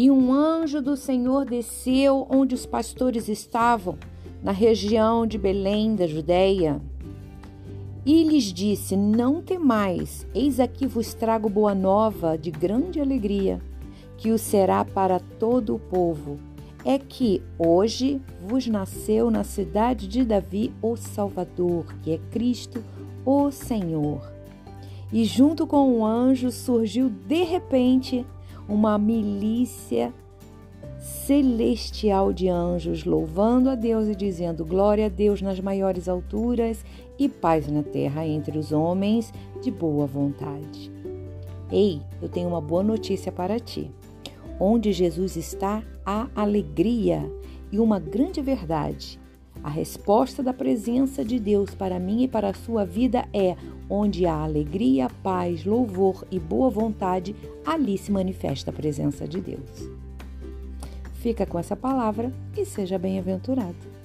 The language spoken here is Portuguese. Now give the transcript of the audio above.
E um anjo do Senhor desceu onde os pastores estavam, na região de Belém da Judéia. E lhes disse: Não temais, eis aqui vos trago boa nova de grande alegria, que o será para todo o povo. É que hoje vos nasceu na cidade de Davi o Salvador, que é Cristo, o Senhor. E junto com o anjo surgiu de repente uma milícia celestial de anjos, louvando a Deus e dizendo: Glória a Deus nas maiores alturas e paz na terra entre os homens de boa vontade. Ei, eu tenho uma boa notícia para ti. Onde Jesus está, há alegria e uma grande verdade. A resposta da presença de Deus para mim e para a sua vida é: onde há alegria, paz, louvor e boa vontade, ali se manifesta a presença de Deus. Fica com essa palavra e seja bem-aventurado.